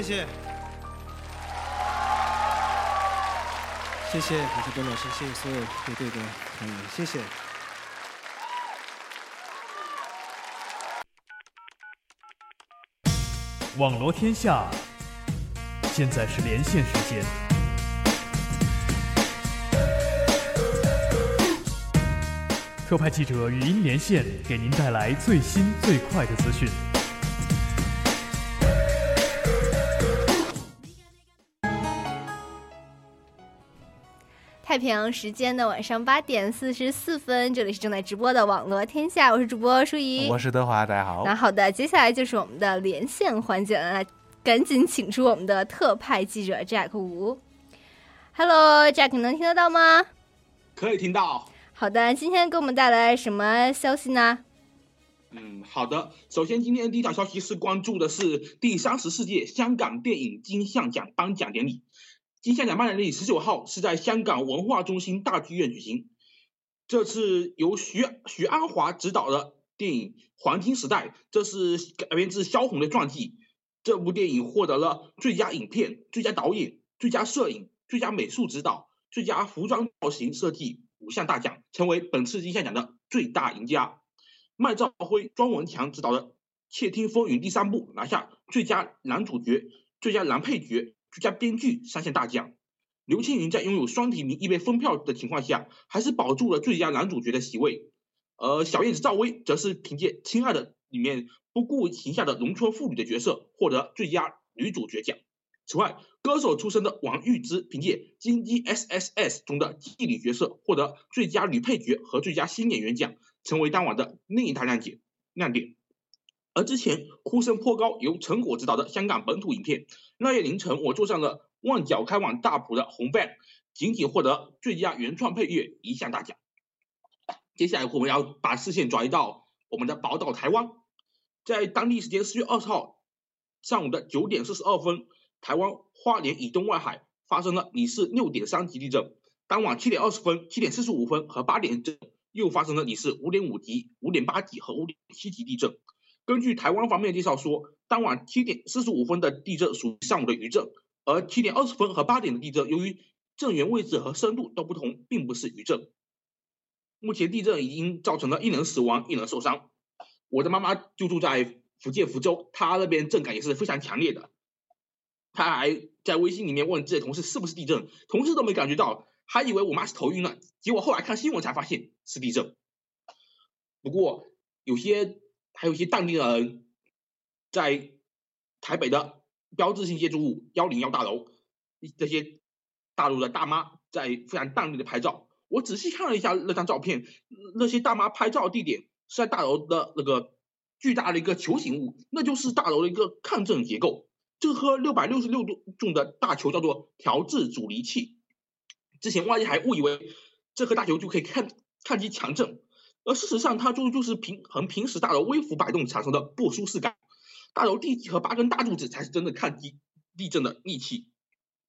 [SPEAKER 10] 谢。谢谢谢感谢董老师谢谢所有的乐队的朋友谢谢。
[SPEAKER 4] 网罗天下现在是连线时间。
[SPEAKER 11] 特派记者语音连线给您带来最新最快的资讯。
[SPEAKER 8] 太平洋时间的晚上八点四十四分，这里是正在直播的网络天下，我是主播舒怡，
[SPEAKER 12] 我是德华，大家好。
[SPEAKER 8] 那好的，接下来就是我们的连线环节了，那赶紧请出我们的特派记者 Jack 吴。Hello，Jack，能听得到吗？
[SPEAKER 13] 可以听到。
[SPEAKER 8] 好的，今天给我们带来什么消息呢？
[SPEAKER 13] 嗯，好的。首先，今天第一条消息是关注的是第三十四届香港电影金像奖颁奖典礼。金像奖颁奖典礼十九号是在香港文化中心大剧院举行。这次由徐徐安华执导的电影《黄金时代》，这是改编自萧红的传记。这部电影获得了最佳影片、最佳导演、最佳摄影、最佳美术指导、最佳服装造型设计五项大奖，成为本次金像奖的最大赢家。麦兆辉、庄文强执导的《窃听风云》第三部拿下最佳男主角、最佳男配角。最佳编剧三项大奖，刘青云在拥有双提名、一被封票的情况下，还是保住了最佳男主角的席位。而小燕子赵薇则是凭借《亲爱的》里面不顾形象的农村妇女的角色，获得最佳女主角奖。此外，歌手出身的王玉芝凭借《金鸡 S S S》中的妓女角色，获得最佳女配角和最佳新演员奖，成为当晚的另一大亮点。亮点。而之前呼声颇高，由陈果执导的香港本土影片《那夜凌晨我坐上了旺角开往大埔的红 van》，仅仅获得最佳原创配乐一项大奖。接下来我们要把视线转移到我们的宝岛台湾，在当地时间四月二十号上午的九点四十二分，台湾花莲以东外海发生了里氏六点三级地震。当晚七点二十分、七点四十五分和八点震又发生了里氏五点五级、五点八级和五点七级地震。根据台湾方面介绍说，当晚七点四十五分的地震属于上午的余震，而七点二十分和八点的地震，由于震源位置和深度都不同，并不是余震。目前地震已经造成了一人死亡，一人受伤。我的妈妈就住在福建福州，她那边震感也是非常强烈的。她还在微信里面问自己同事是不是地震，同事都没感觉到，还以为我妈是头晕了。结果后来看新闻才发现是地震。不过有些。还有一些当地人，在台北的标志性建筑物幺零幺大楼，这些大陆的大妈在非常淡定的拍照。我仔细看了一下那张照片，那些大妈拍照的地点是在大楼的那个巨大的一个球形物，那就是大楼的一个抗震结构。这颗六百六十六度重的大球叫做调制阻尼器。之前外界还误以为这颗大球就可以抗抗击强震。而事实上，它就就是平衡平时大楼微幅摆动产生的不舒适感。大楼地基和八根大柱子才是真的抗击地震的利器。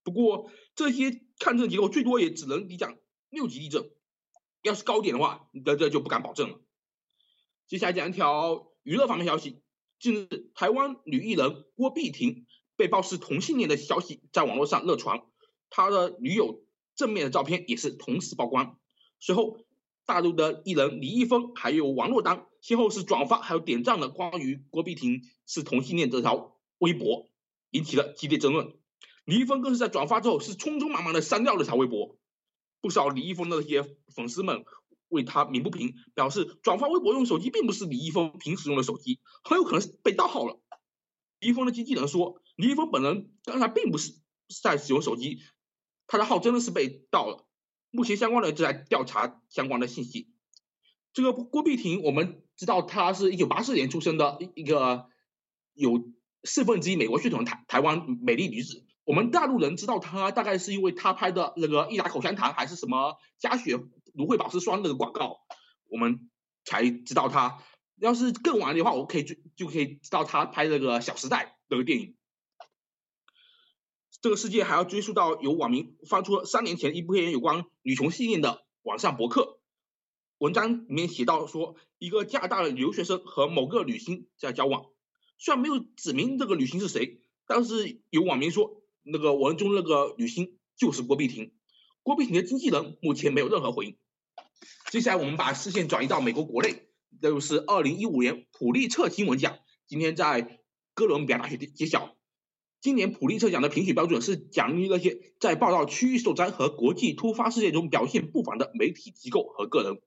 [SPEAKER 13] 不过，这些抗震结构最多也只能抵挡六级地震，要是高点的话，这这就不敢保证了。接下来讲一条娱乐方面消息：近日，台湾女艺人郭碧婷被曝是同性恋的消息在网络上热传，她的女友正面的照片也是同时曝光。随后。大陆的艺人李易峰还有王珞丹先后是转发还有点赞了关于郭碧婷是同性恋这条微博，引起了激烈争论。李易峰更是在转发之后是匆匆忙忙的删掉了这条微博。不少李易峰的那些粉丝们为他鸣不平，表示转发微博用手机并不是李易峰平时用的手机，很有可能是被盗号了。李易峰的经纪人说，李易峰本人刚才并不是在使用手机，他的号真的是被盗了。目前相关的正在调查相关的信息。这个郭碧婷，我们知道她是一九八四年出生的一个有四分之一美国血统的台台湾美丽女子。我们大陆人知道她，大概是因为她拍的那个益达口香糖还是什么加血芦荟保湿霜那个广告，我们才知道她。要是更晚的话，我可以就就可以知道她拍那个《小时代》那个电影。这个世界还要追溯到有网民发出三年前一篇有关女同性恋的网上博客文章，里面写到说，一个加拿大的留学生和某个女星在交往，虽然没有指明这个女星是谁，但是有网民说，那个文中那个女星就是郭碧婷。郭碧婷的经纪人目前没有任何回应。接下来我们把视线转移到美国国内，这就是二零一五年普利策新闻奖，今天在哥伦比亚大学揭晓。今年普利策奖的评选标准是奖励那些在报道区域受灾和国际突发事件中表现不凡的媒体机构和个人。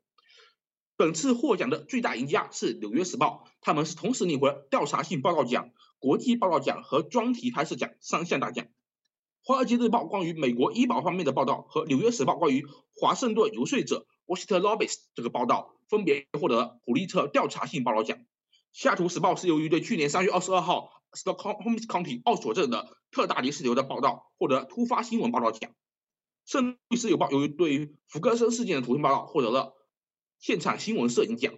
[SPEAKER 13] 本次获奖的最大赢家是《纽约时报》，他们是同时领回调查性报道奖、国际报道奖和专题拍摄奖三项大奖。《华尔街日报》关于美国医保方面的报道和《纽约时报》关于华盛顿游说者 w a s h i n t o n Lobbyist） 这个报道分别获得了普利策调查性报道奖。《西雅图时报》是由于对去年三月二十二号 Stockholm County 奥索镇的特大泥石流的报道获得突发新闻报道奖。《圣路易斯邮报》由于对于福格森事件的图片报道获得了现场新闻摄影奖。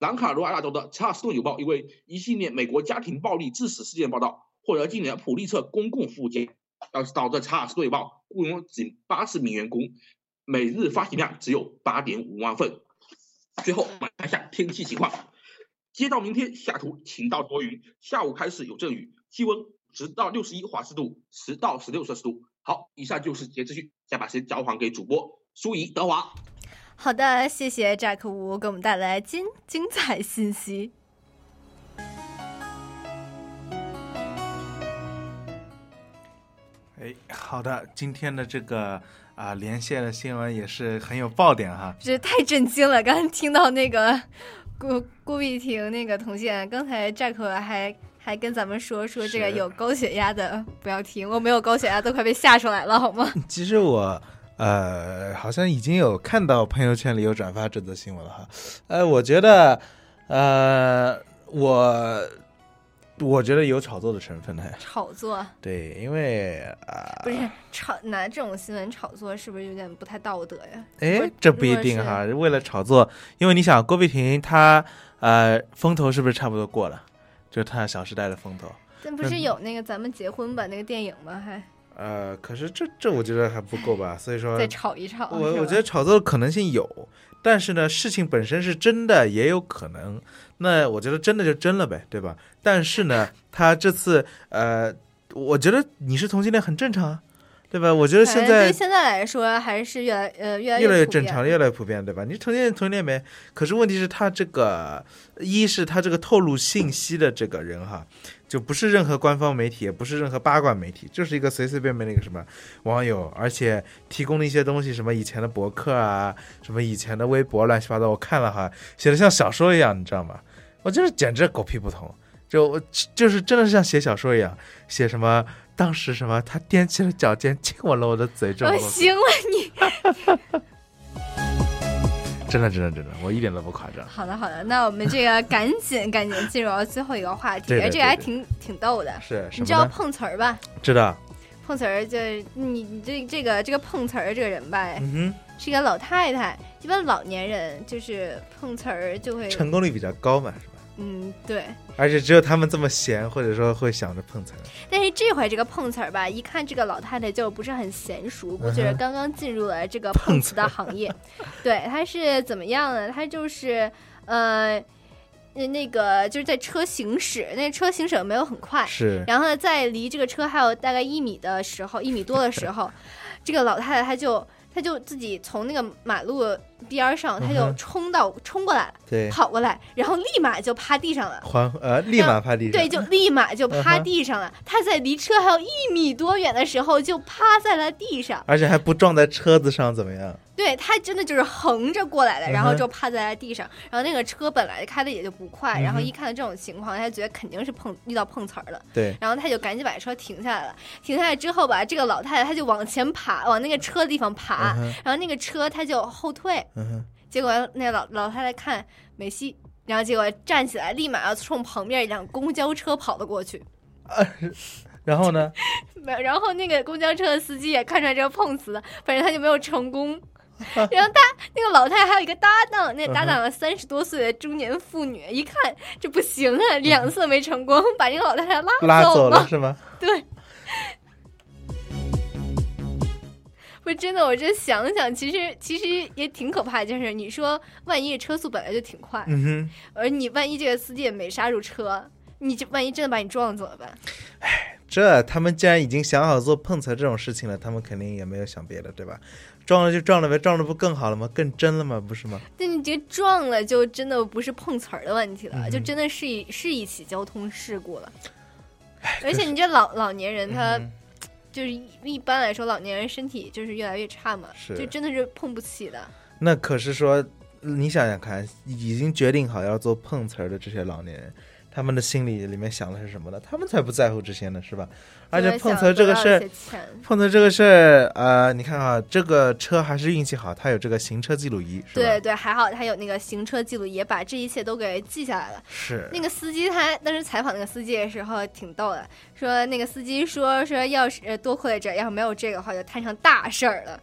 [SPEAKER 13] 南卡罗来纳州的查尔斯顿邮报因为一系列美国家庭暴力致死事件报道获得今年普利策公共服务奖。要知道，这查尔斯顿邮报雇佣仅八十名员工，每日发行量只有八点五万份。最后，我们看一下天气情况。接到明天，下图晴到多云，下午开始有阵雨，气温十到六十一华氏度，十到十六摄氏度。好，以上就是节资讯，再把时间交还给主播舒怡、德华。
[SPEAKER 8] 好的，谢谢 Jack 吴给我们带来精精彩信息。
[SPEAKER 7] 哎，好的，今天的这个啊、连线的新闻也是很有爆点哈。
[SPEAKER 8] 这太震惊了！刚刚听到那个郭郭碧婷那个同线，刚才 Jack 还还跟咱们说说这个有高血压的不要听，我没有高血压都快被吓出来了，好吗？
[SPEAKER 7] 其实我呃好像已经有看到朋友圈里有转发这则新闻了哈。呃，我觉得呃我我觉得有炒作的成分呢。
[SPEAKER 8] 炒作
[SPEAKER 7] 对，因为啊，
[SPEAKER 8] 不是炒拿这种新闻炒作，是不是有点不太道德呀？
[SPEAKER 7] 哎，这不一定哈。为了炒作，因为你想郭碧婷她呃风头是不是差不多过了？就是她《小时代》的风头。
[SPEAKER 8] 但不是有那个咱们结婚吧那个电影吗？还
[SPEAKER 7] 呃，可是这这我觉得还不够吧，所以说
[SPEAKER 8] 再炒一炒。
[SPEAKER 7] 我我觉得炒作的可能性有，但是呢，事情本身是真的也有可能。那我觉得真的就真了呗，对吧？但是呢，他这次呃，我觉得你是同性恋很正常啊，对吧？我觉得现在
[SPEAKER 8] 对现在来说还是越来呃越来
[SPEAKER 7] 越来越正常，越来越普遍，对吧？你同性恋同性恋没，可是问题是他这个一是他这个透露信息的这个人哈，就不是任何官方媒体，也不是任何八卦媒体，就是一个随随便便的一个什么网友，而且提供的一些东西，什么以前的博客啊，什么以前的微博，乱七八糟，我看了哈，写的像小说一样，你知道吗？我就是简直狗屁不通，就我就是真的是像写小说一样，写什么当时什么他踮起了脚尖亲吻了我的嘴这种我。
[SPEAKER 8] 行了你。
[SPEAKER 7] 真的，真的，真的，我一点都不夸张。
[SPEAKER 8] 好的，好的，那我们这个赶紧赶紧进入到最后一个话题，这个还挺挺逗的。
[SPEAKER 7] 是
[SPEAKER 8] 你知道碰瓷儿吧？
[SPEAKER 7] 知道，
[SPEAKER 8] 碰瓷儿就你你这这个这个碰瓷儿这个人吧，
[SPEAKER 7] 嗯
[SPEAKER 8] 是一个老太太。一般老年人就是碰瓷儿就会，
[SPEAKER 7] 成功率比较高嘛，是吧？
[SPEAKER 8] 嗯对。
[SPEAKER 7] 而且只有他们这么闲，或者说会想着碰瓷儿。
[SPEAKER 8] 但是这回这个碰瓷儿吧，一看这个老太太就不是很娴熟，估计是刚刚进入了这个碰瓷的行业。对，她是怎么样呢？她就是呃。呃那个就是在车行驶，那车行驶没有很快，
[SPEAKER 7] 是
[SPEAKER 8] 然后呢，在离这个车还有大概一米的时候，一米多的时候，这个老太太她就她就自己从那个马路边儿上，他就冲到、冲过来，
[SPEAKER 7] 对
[SPEAKER 8] 跑过来，然后立马就趴地上了。
[SPEAKER 7] 还呃，立马趴地上。
[SPEAKER 8] 对，就立马就趴地上了。他在离车还有一米多远的时候就趴在了地上。
[SPEAKER 7] 而且还不撞在车子上，怎么样？
[SPEAKER 8] 对他真的就是横着过来的，然后就趴在了地上。然后那个车本来开的也就不快，然后一看到这种情况，他觉得肯定是碰遇到碰瓷儿了。
[SPEAKER 7] 对
[SPEAKER 8] 然后他就赶紧把车停下来了。停下来之后吧，这个老太太她就往前爬，往那个车的地方爬，
[SPEAKER 7] 嗯
[SPEAKER 8] 然后那个车她就后退。
[SPEAKER 7] 嗯哼，
[SPEAKER 8] 结果那老老太太看没戏，然后结果站起来，立马要冲旁边一辆公交车跑了过去。
[SPEAKER 7] 然后呢？
[SPEAKER 8] 没有，然后那个公交车的司机也看出来这个碰瓷了，反正他就没有成功。然后他那个老太太还有一个搭档，那搭档三十多岁的中年妇女，一看这不行啊，两次没成功，把那个老太太拉
[SPEAKER 7] 拉走
[SPEAKER 8] 了
[SPEAKER 7] 了是吗？
[SPEAKER 8] 对。不是真的，我这想想，其实其实也挺可怕，就是你说，万一车速本来就挺快，
[SPEAKER 7] 嗯哼，
[SPEAKER 8] 而你万一这个司机也没刹住车，你这万一真的把你撞了怎么办？
[SPEAKER 7] 哎这他们既然已经想好做碰瓷这种事情了，他们肯定也没有想别的，对吧？撞了就撞了呗，撞了不更好了吗？更真了吗？不是吗？
[SPEAKER 8] 但你这撞了，就真的不是碰瓷儿的问题了，
[SPEAKER 7] 嗯
[SPEAKER 8] 就真的是一是一起交通事故了。而且你这老老年人他。
[SPEAKER 7] 嗯
[SPEAKER 8] 就是一一般来说，老年人身体就是越来越差嘛，
[SPEAKER 7] 是
[SPEAKER 8] 就真的是碰不起的。
[SPEAKER 7] 那可是说，你想想看，已经决定好要做碰瓷儿的这些老年人，他们的心里里面想的是什么呢？他们才不在乎这些呢，是吧？而且碰瓷这个事儿，碰瓷这个事儿，呃，你看啊，这个车还是运气好，它有这个行车记录仪，是吧？
[SPEAKER 8] 对对，还好它有那个行车记录仪，把这一切都给记下来了。
[SPEAKER 7] 是
[SPEAKER 8] 那个司机，他当时采访那个司机的时候挺逗的，说那个司机说说要是多亏了这，要是没有这个话，就摊上大事儿了。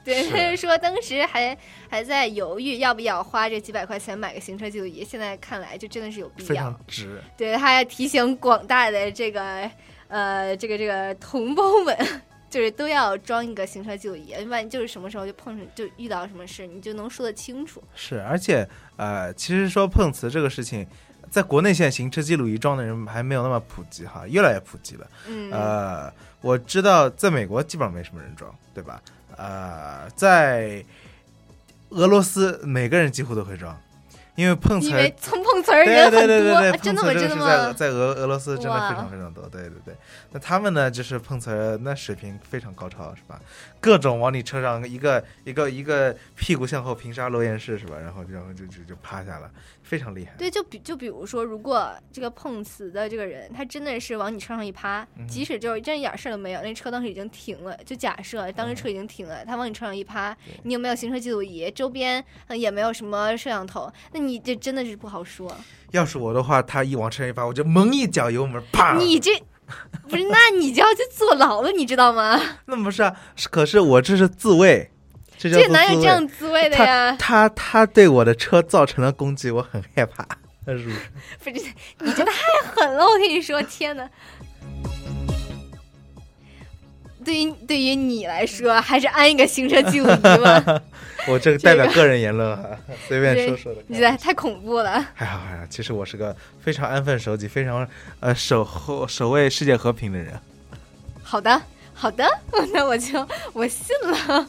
[SPEAKER 8] 对，他就 说当时还还在犹豫要不要花这几百块钱买个行车记录仪，现在看来就真的是有必要，
[SPEAKER 7] 非常值。
[SPEAKER 8] 对，他要提醒广大的这个呃这个这个同胞们，就是都要装一个行车记录仪，万一就是什么时候就碰上就遇到什么事，你就能说得清楚。
[SPEAKER 7] 是，而且呃，其实说碰瓷这个事情，在国内现在行车记录仪装的人还没有那么普及哈，越来越普及了。
[SPEAKER 8] 嗯，
[SPEAKER 7] 呃，我知道在美国基本上没什么人装，对吧？呃，在俄罗斯，每个人几乎都会装，因为碰瓷
[SPEAKER 8] 因为蹭 碰瓷儿人
[SPEAKER 7] 对对对对
[SPEAKER 8] 很
[SPEAKER 7] 对，
[SPEAKER 8] 多，真的
[SPEAKER 7] 是在在俄俄罗斯真的非常非常多，对对对。那他们呢，就是碰瓷儿那水平非常高超，是吧？各种往你车上一个一个一个屁股向后平沙落雁式，是吧？然后然后就就就趴下了，非常厉害。
[SPEAKER 8] 对，就比就比如说，如果这个碰瓷的这个人，他真的是往你车上一趴，
[SPEAKER 7] 嗯
[SPEAKER 8] 即使就是真一点事儿都没有，那车当时已经停了，就假设当时车已经停了，他往你车上一趴，你有没有行车记录仪，周边呃也没有什么摄像头，那你这真的是不好说。
[SPEAKER 7] 要是我的话，他一往车上一趴，我就猛一脚油门，啪！
[SPEAKER 8] 你这不是，那你就要去坐牢了，你知道吗？
[SPEAKER 7] 那不是啊，是可是我这是自卫，这
[SPEAKER 8] 哪有这样滋味的呀？
[SPEAKER 7] 他他他对我的车造成了攻击，我很害怕，是不是？
[SPEAKER 8] 不是，你这太狠了！我跟你说，天哪！对于对于你来说，还是安一个行车记录仪吧。
[SPEAKER 7] 我这个代表个人言论哈，随便说说的。
[SPEAKER 8] 你这太恐怖了。
[SPEAKER 7] 还好还好，其实我是个非常安分守己、非常呃守候守卫世界和平的人。
[SPEAKER 8] 好的，好的，那我就我信了。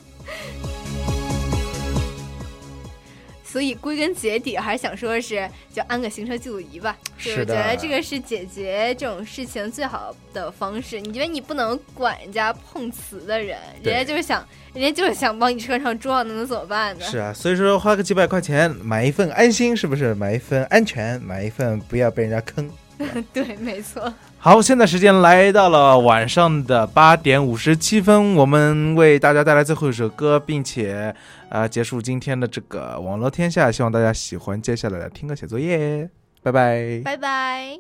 [SPEAKER 8] 所以归根结底，还是想说是，就安个行车记录仪吧。就是
[SPEAKER 7] 是的
[SPEAKER 8] 觉得这个是解决这种事情最好的方式。你觉得你不能管人家碰瓷的人，人家就是想，人家就是想往你车上撞，那能怎么办呢？
[SPEAKER 7] 是啊，所以说花个几百块钱买一份安心，是不是？买一份安全，买一份不要被人家坑。
[SPEAKER 8] 对，没错。
[SPEAKER 7] 好，现在时间来到了晚上的八点五十七分，我们为大家带来最后一首歌，并且呃结束今天的这个网络天下，希望大家喜欢接下来的听歌写作业，拜拜。
[SPEAKER 8] 拜拜。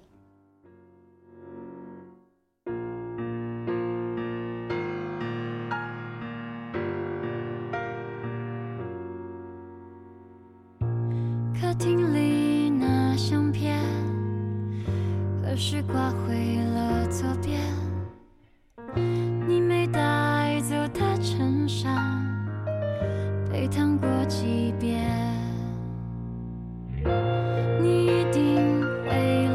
[SPEAKER 12] 客厅里那相片，何时挂回了左边？你没带走的衬衫，被烫过几遍。你一定会